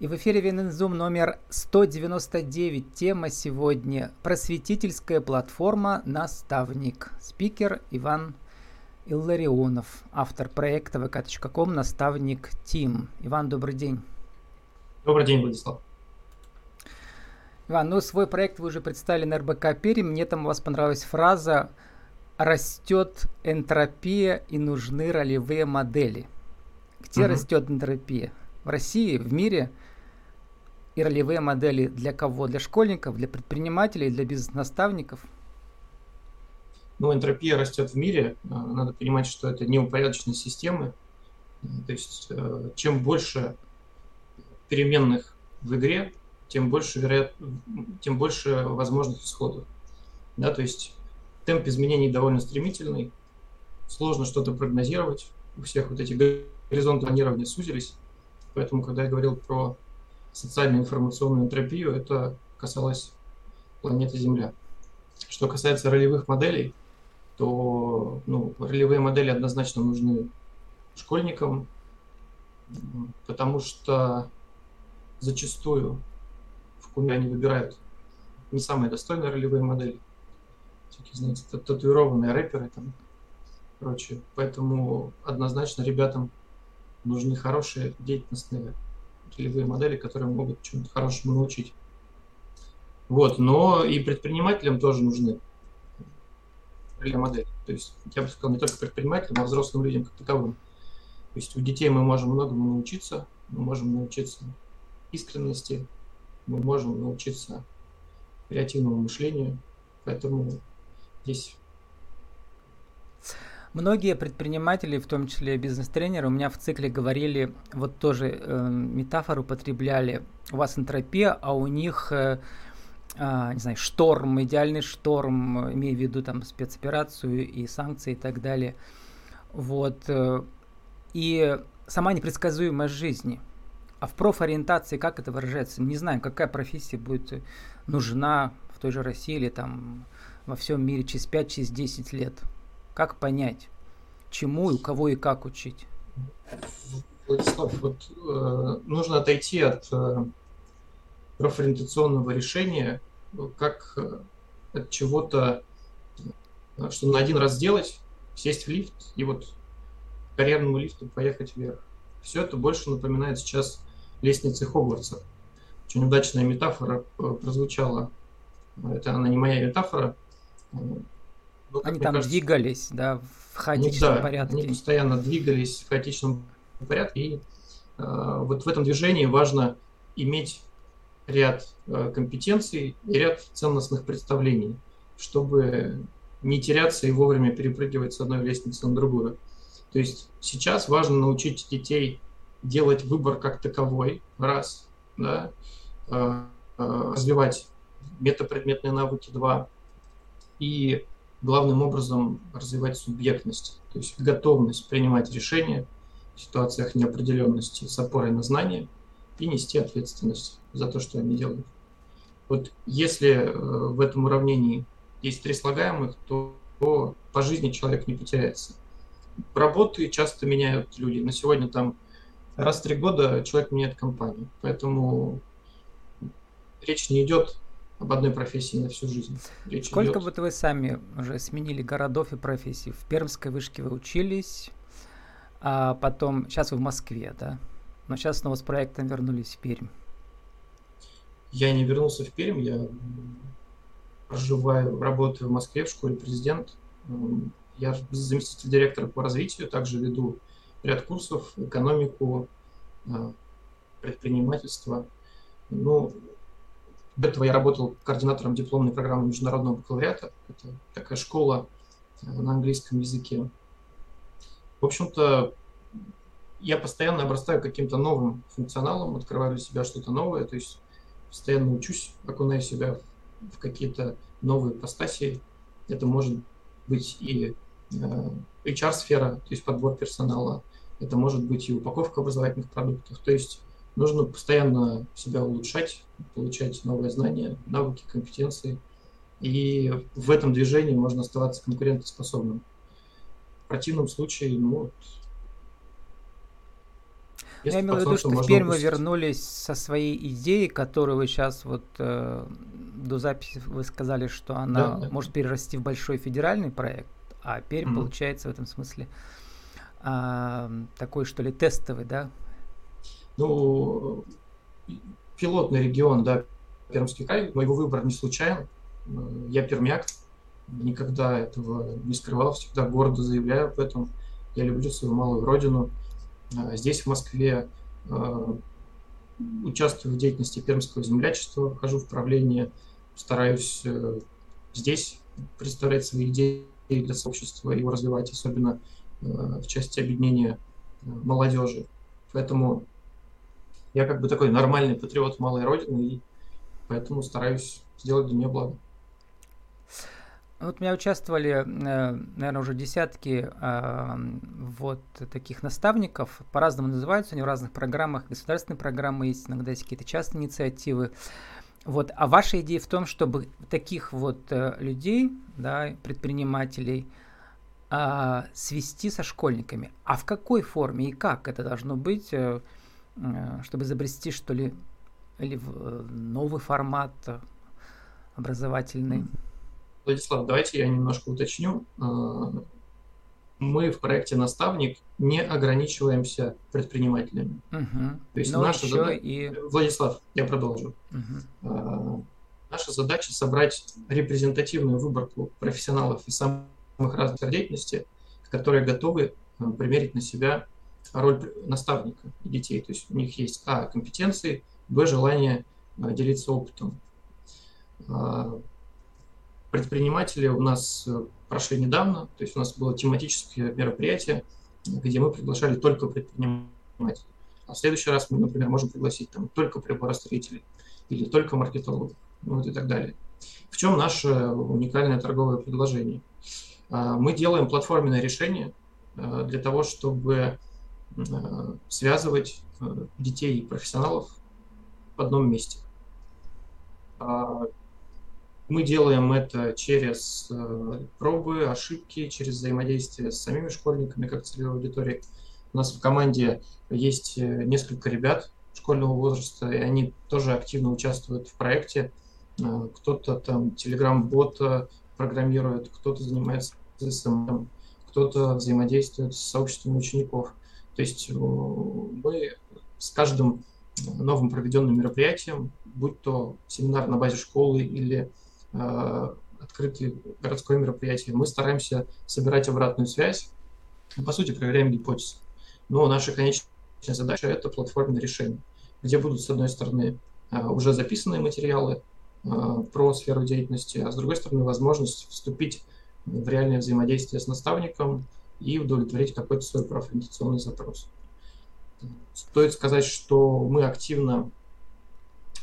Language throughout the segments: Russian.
И в эфире Винензум номер 199. Тема сегодня «Просветительская платформа «Наставник». Спикер Иван Илларионов, автор проекта vk.com «Наставник Тим». Иван, добрый день. Добрый день, Владислав. Иван, ну свой проект вы уже представили на РБК Перим. Мне там у вас понравилась фраза «Растет энтропия и нужны ролевые модели». Где угу. растет энтропия? В России, в мире – и ролевые модели для кого? Для школьников, для предпринимателей, для бизнес-наставников? Ну, энтропия растет в мире. А, надо понимать, что это неупорядоченные системы. То есть, э, чем больше переменных в игре, тем больше, вероят... тем больше возможных исходов. Да, то есть темп изменений довольно стремительный, сложно что-то прогнозировать. У всех вот эти горизонты планирования сузились. Поэтому, когда я говорил про социальную информационную энтропию, это касалось планеты Земля. Что касается ролевых моделей, то ну, ролевые модели однозначно нужны школьникам, потому что зачастую в Куме они выбирают не самые достойные ролевые модели. Всякие, знаете, татуированные рэперы там прочее. Поэтому однозначно ребятам нужны хорошие деятельностные целевые модели, которые могут чему-то хорошему научить. Вот, но и предпринимателям тоже нужны модели. То есть, я бы сказал, не только предпринимателям, а взрослым людям как таковым. То есть у детей мы можем многому научиться, мы можем научиться искренности, мы можем научиться креативному мышлению, поэтому здесь Многие предприниматели, в том числе бизнес-тренеры, у меня в цикле говорили, вот тоже э, метафору употребляли, у вас энтропия, а у них, э, э, не знаю, шторм, идеальный шторм, имея в виду там спецоперацию и санкции и так далее. Вот. Э, и сама непредсказуемость жизни. А в профориентации как это выражается? Не знаю, какая профессия будет нужна в той же России или там во всем мире через 5-10 через лет. Как понять, чему и у кого и как учить? Владислав, вот э, нужно отойти от э, профориентационного решения, как э, от чего-то, э, что на один раз сделать, сесть в лифт и вот к карьерному лифту поехать вверх. Все это больше напоминает сейчас лестницы Хогвартса. Очень удачная метафора э, прозвучала. Это она не моя метафора. Ну, они там кажется, двигались, да, в хаотичном ну, да, порядке. Они постоянно двигались в хаотичном порядке. И э, вот в этом движении важно иметь ряд э, компетенций и ряд ценностных представлений, чтобы не теряться и вовремя перепрыгивать с одной лестницы на другую. То есть сейчас важно научить детей делать выбор как таковой, раз, да, э, э, развивать метапредметные навыки, два, и главным образом развивать субъектность, то есть готовность принимать решения в ситуациях неопределенности с опорой на знания и нести ответственность за то, что они делают. Вот если э, в этом уравнении есть три слагаемых, то, по жизни человек не потеряется. Работы часто меняют люди. На сегодня там раз в три года человек меняет компанию. Поэтому речь не идет об одной профессии на всю жизнь. Речь Сколько идет... вот вы сами уже сменили городов и профессий? В Пермской вышке вы учились, а потом, сейчас вы в Москве, да? Но сейчас снова с проектом вернулись в Пермь. Я не вернулся в Пермь, я проживаю, работаю в Москве в школе президент. Я заместитель директора по развитию, также веду ряд курсов, экономику, а, предпринимательство. Ну, до этого я работал координатором дипломной программы международного бакалавриата. Это такая школа э, на английском языке. В общем-то, я постоянно обрастаю каким-то новым функционалом, открываю для себя что-то новое, то есть постоянно учусь, окунаю себя в какие-то новые постаси. Это может быть и э, HR-сфера, то есть подбор персонала, это может быть и упаковка образовательных продуктов. То есть нужно постоянно себя улучшать, получать новые знания, навыки, компетенции. И в этом движении можно оставаться конкурентоспособным. В противном случае, ну, Я имею в виду, что в Пермь вы вернулись со своей идеей, которую вы сейчас вот э, до записи вы сказали, что она да, да. может перерасти в большой федеральный проект, а Пермь mm-hmm. получается в этом смысле э, такой, что ли, тестовый, да? Ну, пилотный регион, да, Пермский край, но его выбор не случайен. Я пермяк, никогда этого не скрывал, всегда гордо заявляю об этом. Я люблю свою малую родину. А, здесь, в Москве, а, участвую в деятельности пермского землячества, вхожу в правление, стараюсь э, здесь представлять свои идеи для сообщества, его развивать, особенно э, в части объединения э, молодежи. Поэтому я как бы такой нормальный патриот малой родины, и поэтому стараюсь сделать для нее благо. Вот у меня участвовали, э, наверное, уже десятки а, вот таких наставников. По-разному называются они в разных программах. Государственные программы есть, иногда есть какие-то частные инициативы. Вот. А ваша идея в том, чтобы таких вот э, людей, да, предпринимателей, а, свести со школьниками. А в какой форме и как это должно быть, э, чтобы изобрести, что ли, или новый формат образовательный? Владислав, давайте я немножко уточню. А, мы в проекте «Наставник» не ограничиваемся предпринимателями. Угу. То есть Но наша задача... И... Владислав, я продолжу. Угу. Наша задача собрать репрезентативную выборку профессионалов из самых разных деятельностей, которые готовы примерить на себя роль наставника детей. То есть у них есть а. компетенции, б. желание делиться опытом предприниматели у нас э, прошли недавно, то есть у нас было тематическое мероприятие, где мы приглашали только предпринимателей. А в следующий раз мы, например, можем пригласить там только приборостроителей или только маркетологов, ну вот и так далее. В чем наше уникальное торговое предложение? А, мы делаем платформенное решение для того, чтобы связывать детей и профессионалов в одном месте. А, мы делаем это через э, пробы, ошибки, через взаимодействие с самими школьниками, как целевой аудиторией. У нас в команде есть э, несколько ребят школьного возраста, и они тоже активно участвуют в проекте. Э, кто-то там телеграм-бота программирует, кто-то занимается SMM, кто-то взаимодействует с сообществом учеников. То есть мы с каждым новым проведенным мероприятием, будь то семинар на базе школы или Э, открытое городское мероприятие, мы стараемся собирать обратную связь, по сути, проверяем гипотезы. Но наша конечная задача – это платформенное решение, где будут, с одной стороны, э, уже записанные материалы э, про сферу деятельности, а с другой стороны, возможность вступить в реальное взаимодействие с наставником и удовлетворить какой-то свой профориентационный запрос. Стоит сказать, что мы активно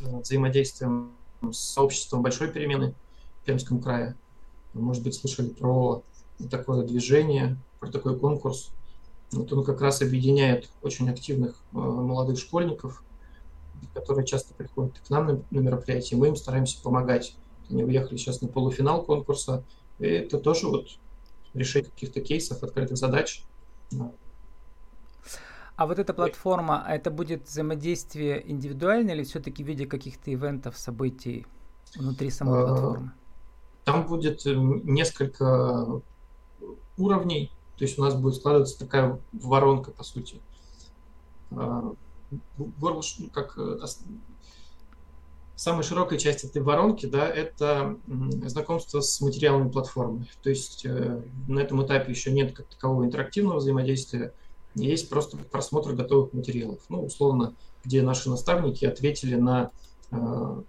взаимодействуем с сообществом большой перемены в Пермском крае. Вы, может быть, слышали про такое движение, про такой конкурс. Вот он как раз объединяет очень активных э, молодых школьников, которые часто приходят к нам на, на мероприятия. Мы им стараемся помогать. Они уехали сейчас на полуфинал конкурса. И это тоже вот решение каких-то кейсов, открытых задач. А вот эта платформа, это будет взаимодействие индивидуальное или все-таки в виде каких-то ивентов, событий внутри самой а, платформы? Там будет э, несколько уровней, то есть у нас будет складываться такая воронка, по сути. А, как самая широкая часть этой воронки, да, это знакомство с материалами платформы. То есть э, на этом этапе еще нет как такового интерактивного взаимодействия, есть просто просмотр готовых материалов. Ну, условно, где наши наставники ответили на э,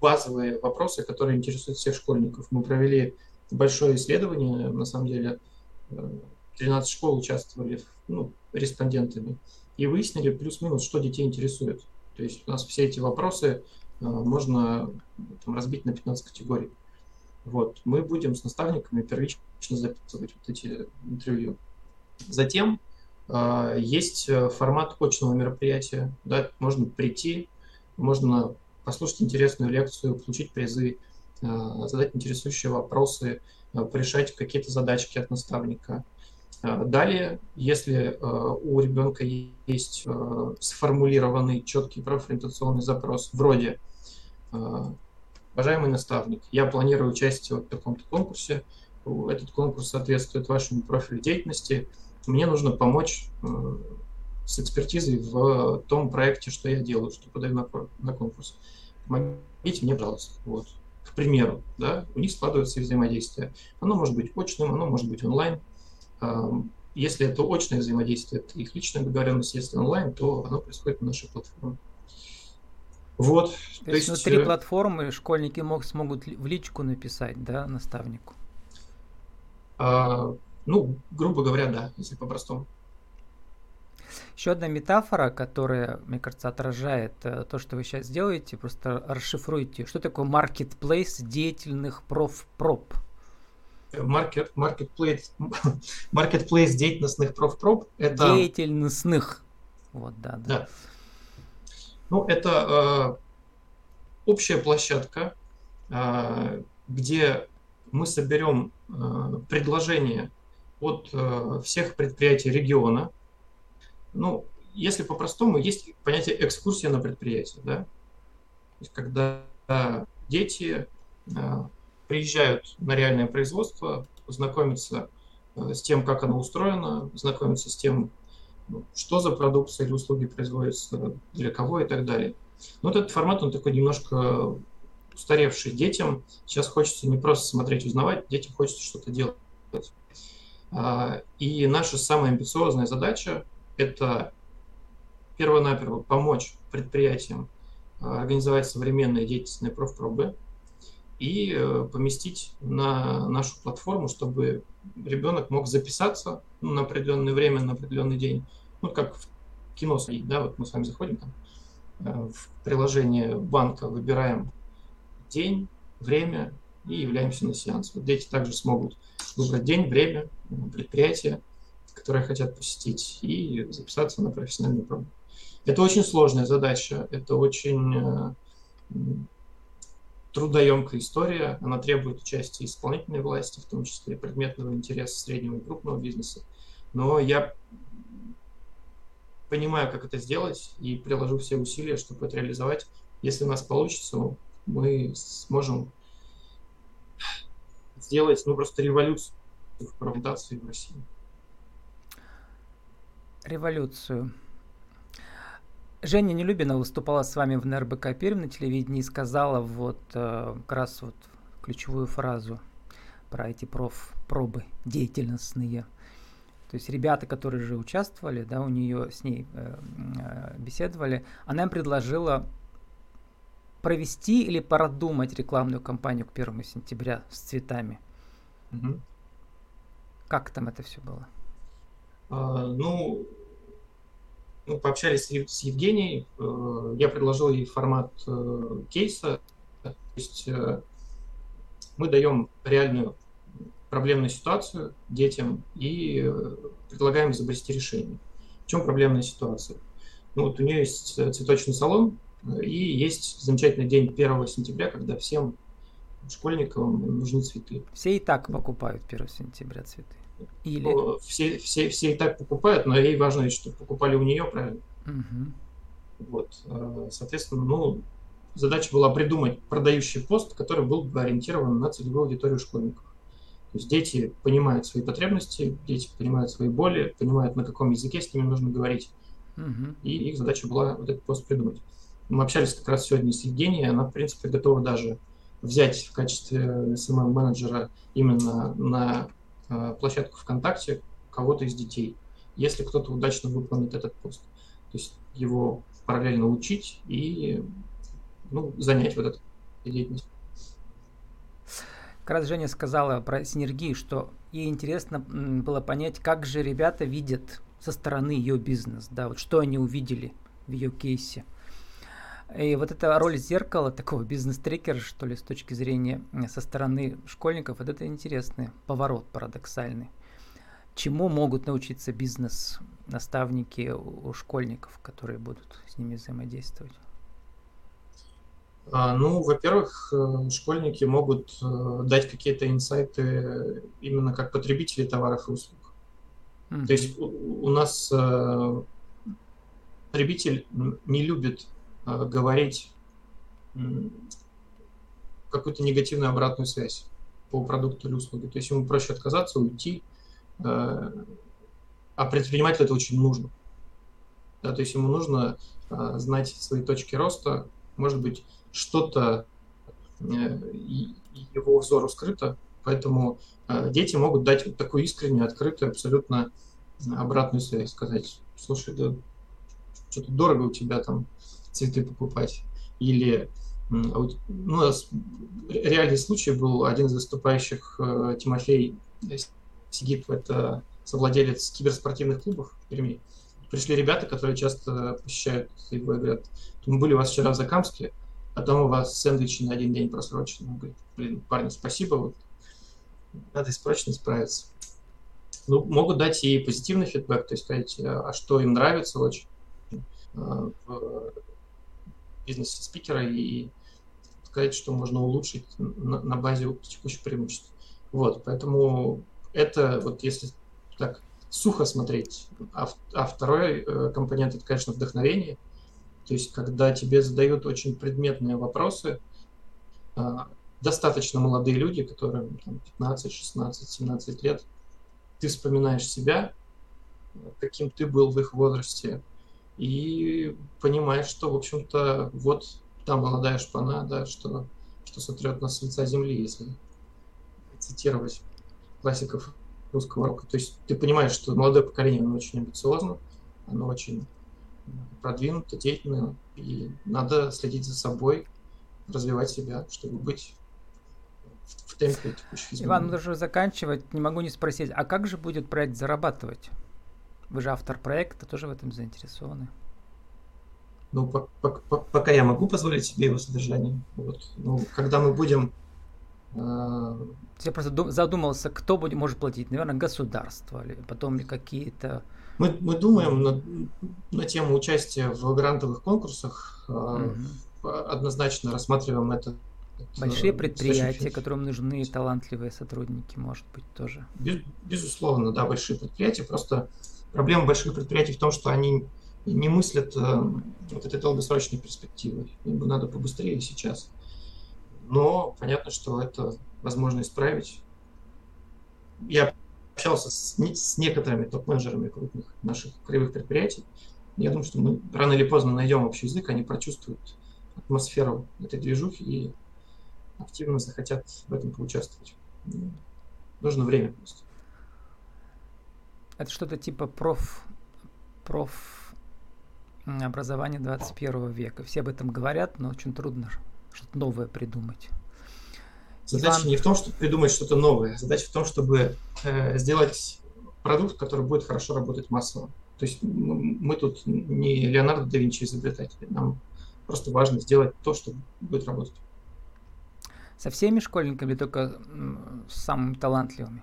базовые вопросы, которые интересуют всех школьников. Мы провели большое исследование, на самом деле, 13 э, школ участвовали ну, респондентами и выяснили плюс-минус, что детей интересует. То есть у нас все эти вопросы э, можно там, разбить на 15 категорий. Вот. Мы будем с наставниками первично записывать вот эти интервью. Затем э, есть э, формат очного мероприятия. Да, можно прийти, можно послушать интересную лекцию, получить призы, э, задать интересующие вопросы, э, порешать какие-то задачки от наставника. Далее, если у ребенка есть сформулированный четкий профориентационный запрос вроде «Уважаемый наставник, я планирую участие в таком-то конкурсе, этот конкурс соответствует вашему профилю деятельности, мне нужно помочь с экспертизой в том проекте, что я делаю, что подаю на, на конкурс. Помогите мне, пожалуйста. Вот. К примеру, да, у них складывается взаимодействие. Оно может быть очным, оно может быть онлайн. Если это очное взаимодействие, это их личная договоренность. Если онлайн, то оно происходит на нашей платформе. Вот. То, то есть внутри э, платформы школьники мог, смогут в личку написать, да, наставнику? А, ну, грубо говоря, да, если по-простому. Еще одна метафора, которая, мне кажется, отражает э, то, что вы сейчас делаете, просто расшифруйте. Что такое marketplace деятельных профпроб? Market, marketplace, marketplace деятельностных профпроб это... Деятельностных. Вот, да, да. да. Ну, это э, общая площадка, э, где мы соберем э, предложения от э, всех предприятий региона, ну, если по-простому, есть понятие экскурсия на предприятие, да? То есть, когда дети э, приезжают на реальное производство, знакомятся э, с тем, как оно устроено, знакомятся с тем, ну, что за продукция или услуги производятся, для кого и так далее. Но вот этот формат, он такой немножко устаревший. Детям сейчас хочется не просто смотреть, узнавать, детям хочется что-то делать. А, и наша самая амбициозная задача это перво-наперво помочь предприятиям а, организовать современные деятельные профпробы и э, поместить на нашу платформу, чтобы ребенок мог записаться ну, на определенное время, на определенный день. Ну, как в кино стоит, да, вот мы с вами заходим там э, в приложение банка, выбираем день, время и являемся на сеанс. Вот дети также смогут выбрать день, время, предприятие, которые хотят посетить, и записаться на профессиональную пробу. Это очень сложная задача, это очень э, трудоемкая история, она требует участия исполнительной власти, в том числе предметного интереса среднего и крупного бизнеса. Но я понимаю, как это сделать, и приложу все усилия, чтобы это реализовать. Если у нас получится, мы сможем сделать ну, просто революцию в провокации в России революцию. Женя Нелюбина выступала с вами в НРБК Пермь на телевидении и сказала вот э, как раз вот ключевую фразу про эти проф, пробы деятельностные. То есть ребята, которые же участвовали, да, у нее с ней э, э, беседовали, она им предложила провести или продумать рекламную кампанию к первому сентября с цветами. Угу. Как там это все было? А, ну, ну, пообщались с Евгенией, э, я предложил ей формат э, кейса, то есть э, мы даем реальную проблемную ситуацию детям и предлагаем изобрести решение. В чем проблемная ситуация? Ну, вот у нее есть цветочный салон, и есть замечательный день 1 сентября, когда всем школьникам нужны цветы. Все и так покупают 1 сентября цветы. Или... Все, все, все и так покупают, но ей важно, чтобы покупали у нее, правильно? Угу. Вот, э, соответственно, ну, задача была придумать продающий пост, который был бы ориентирован на целевую аудиторию школьников. То есть дети понимают свои потребности, дети понимают свои боли, понимают, на каком языке с ними нужно говорить. Угу. И их задача была вот этот пост придумать. Мы общались как раз сегодня с Евгенией, она, в принципе, готова даже взять в качестве SMM-менеджера именно на площадку ВКонтакте кого-то из детей, если кто-то удачно выполнит этот пост. То есть его параллельно учить и ну, занять вот эту деятельность. Как раз Женя сказала про синергию, что ей интересно было понять, как же ребята видят со стороны ее бизнес, да, вот что они увидели в ее кейсе. И вот эта роль зеркала, такого бизнес-трекера, что ли, с точки зрения со стороны школьников, вот это интересный поворот парадоксальный. Чему могут научиться бизнес-наставники у школьников, которые будут с ними взаимодействовать? А, ну, во-первых, э, школьники могут э, дать какие-то инсайты именно как потребители товаров и услуг. Mm-hmm. То есть у, у нас э, потребитель не любит э, говорить э, какую-то негативную обратную связь по продукту или услуге. То есть ему проще отказаться, уйти, э, а предпринимателю это очень нужно. Да, то есть ему нужно э, знать свои точки роста, может быть, что-то его взору скрыто, поэтому дети могут дать вот такую искреннюю, открытую, абсолютно обратную связь, сказать, слушай, да что-то дорого у тебя там цветы покупать, или ну, у нас реальный случай был один из выступающих э, Тимофей Сигип, это совладелец киберспортивных клубов в Перми. Пришли ребята, которые часто посещают его и говорят, мы были у вас вчера в Закамске, а там у вас сэндвичи на один день просрочены. Он говорит, блин, парни, спасибо, вот надо срочно справиться. Ну, могут дать и позитивный фидбэк, то есть сказать, а что им нравится очень э, бизнесе спикера и сказать, что можно улучшить на, на базе текущих преимуществ. Вот, поэтому это вот если так сухо смотреть, а, а второй э, компонент это, конечно, вдохновение. То есть, когда тебе задают очень предметные вопросы, э, достаточно молодые люди, которым там, 15, 16, 17 лет, ты вспоминаешь себя, каким ты был в их возрасте, и понимаешь, что, в общем-то, вот та молодая шпана, да, что, что сотрет нас с лица земли, если цитировать классиков русского рока. То есть ты понимаешь, что молодое поколение, оно очень амбициозно, оно очень продвинуто, деятельно, и надо следить за собой, развивать себя, чтобы быть в, в темпе текущих изменений. Иван, нужно заканчивать. Не могу не спросить, а как же будет проект зарабатывать? Вы же автор проекта, тоже в этом заинтересованы. Ну, по, по, по, пока я могу позволить себе его содержание. Вот. Ну, когда мы будем... Э... Я просто задумался, кто будет, может платить. Наверное, государство, или потом какие-то... Мы, мы думаем на, на тему участия в грантовых конкурсах. Угу. Однозначно рассматриваем это Большие предприятия, которым нужны талантливые сотрудники, может быть, тоже. Без, безусловно, да, большие предприятия. Просто проблема больших предприятий в том, что они не мыслят э, вот этой долгосрочной перспективой. Им бы надо побыстрее сейчас. Но понятно, что это возможно исправить. Я общался с, с некоторыми топ-менеджерами крупных наших краевых предприятий. Я думаю, что мы рано или поздно найдем общий язык, они прочувствуют атмосферу этой движухи и активно захотят в этом поучаствовать. Нужно время просто. Это что-то типа проф, проф образования 21 века. Все об этом говорят, но очень трудно что-то новое придумать. Задача Иван... не в том, чтобы придумать что-то новое. Задача в том, чтобы э, сделать продукт, который будет хорошо работать массово. То есть мы, мы тут не Леонардо да Винчи изобретатели. Нам просто важно сделать то, что будет работать. Со всеми школьниками или только с самыми талантливыми?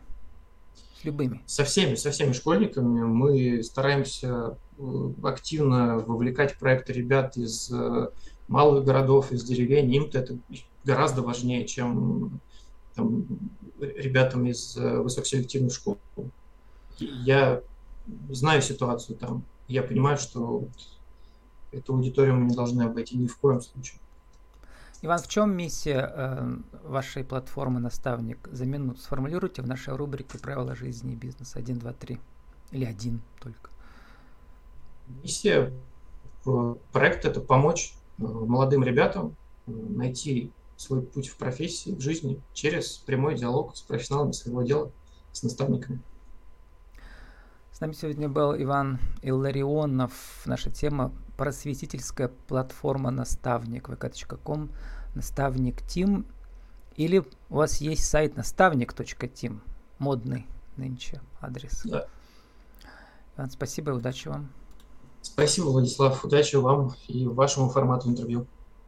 С любыми? Со всеми, со всеми школьниками. Мы стараемся э, активно вовлекать в проекты ребят из э, малых городов, из деревень. Им-то это гораздо важнее, чем там, ребятам из э, высокоселективных школ. Я знаю ситуацию там. Я понимаю, что эту аудиторию мы не должны обойти ни в коем случае. Иван, в чем миссия э, вашей платформы «Наставник» за минуту? Сформулируйте в нашей рубрике «Правила жизни и бизнеса» 1, 2, 3. Или один только. Миссия проекта – это помочь э, молодым ребятам э, найти свой путь в профессии, в жизни через прямой диалог с профессионалами своего дела, с наставниками. С нами сегодня был Иван Илларионов. Наша тема – просветительская платформа «Наставник» vk.com, «Наставник Тим». Или у вас есть сайт наставник.тим, модный нынче адрес. Да. Иван, спасибо и удачи вам. Спасибо, Владислав. Удачи вам и вашему формату интервью.